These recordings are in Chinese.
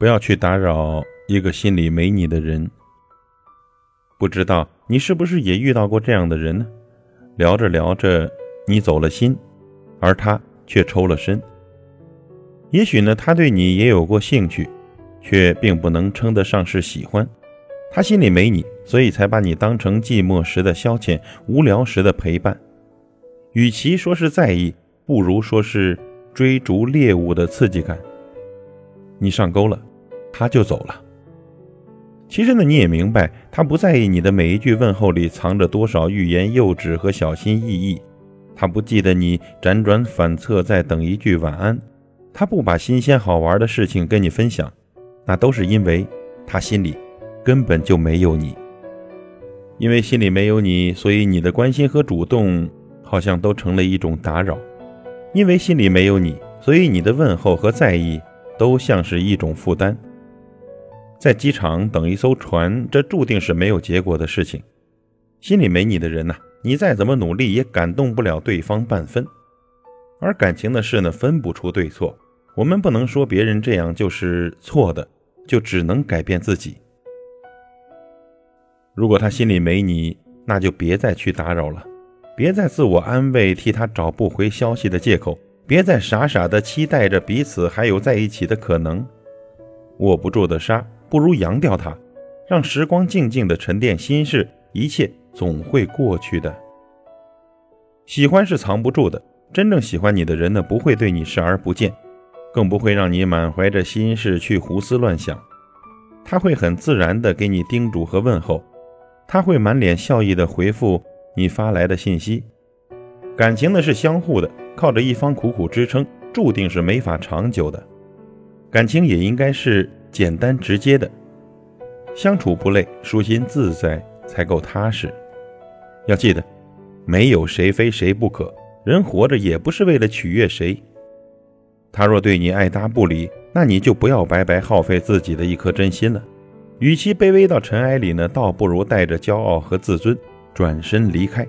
不要去打扰一个心里没你的人。不知道你是不是也遇到过这样的人呢？聊着聊着，你走了心，而他却抽了身。也许呢，他对你也有过兴趣，却并不能称得上是喜欢。他心里没你，所以才把你当成寂寞时的消遣，无聊时的陪伴。与其说是在意，不如说是追逐猎物的刺激感。你上钩了，他就走了。其实呢，你也明白，他不在意你的每一句问候里藏着多少欲言又止和小心翼翼，他不记得你辗转反侧在等一句晚安，他不把新鲜好玩的事情跟你分享，那都是因为他心里根本就没有你。因为心里没有你，所以你的关心和主动好像都成了一种打扰；因为心里没有你，所以你的问候和在意都像是一种负担。在机场等一艘船，这注定是没有结果的事情。心里没你的人呐，你再怎么努力也感动不了对方半分。而感情的事呢，分不出对错。我们不能说别人这样就是错的，就只能改变自己。如果他心里没你，那就别再去打扰了，别再自我安慰，替他找不回消息的借口，别再傻傻的期待着彼此还有在一起的可能。握不住的沙。不如扬掉它，让时光静静的沉淀心事，一切总会过去的。喜欢是藏不住的，真正喜欢你的人呢，不会对你视而不见，更不会让你满怀着心事去胡思乱想。他会很自然的给你叮嘱和问候，他会满脸笑意的回复你发来的信息。感情呢是相互的，靠着一方苦苦支撑，注定是没法长久的。感情也应该是。简单直接的相处不累，舒心自在才够踏实。要记得，没有谁非谁不可，人活着也不是为了取悦谁。他若对你爱答不理，那你就不要白白耗费自己的一颗真心了。与其卑微到尘埃里呢，倒不如带着骄傲和自尊转身离开。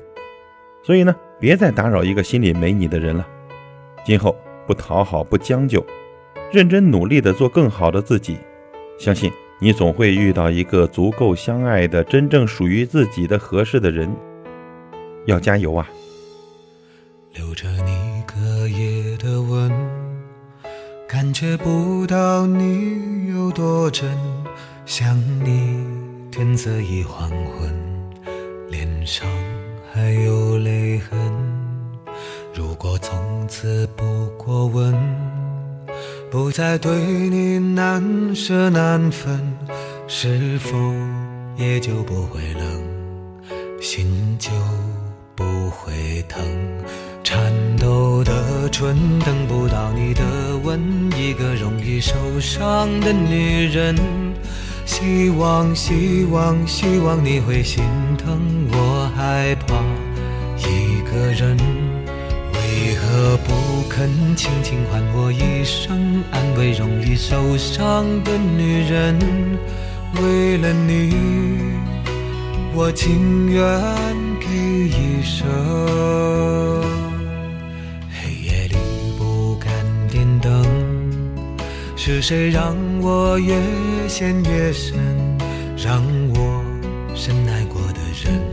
所以呢，别再打扰一个心里没你的人了。今后不讨好，不将就，认真努力的做更好的自己。相信你总会遇到一个足够相爱的、真正属于自己的合适的人。要加油啊！留着你隔夜的吻，感觉不到你有多真。想你，天色已黄昏，脸上还有泪不再对你难舍难分，是否也就不会冷，心就不会疼？颤抖的唇等不到你的吻，一个容易受伤的女人。希望，希望，希望你会心疼，我害怕一个人。为何不肯轻轻唤我一声，安慰容易受伤的女人？为了你，我情愿给一生。黑夜里不敢点灯，是谁让我越陷越深，让我深爱过的人。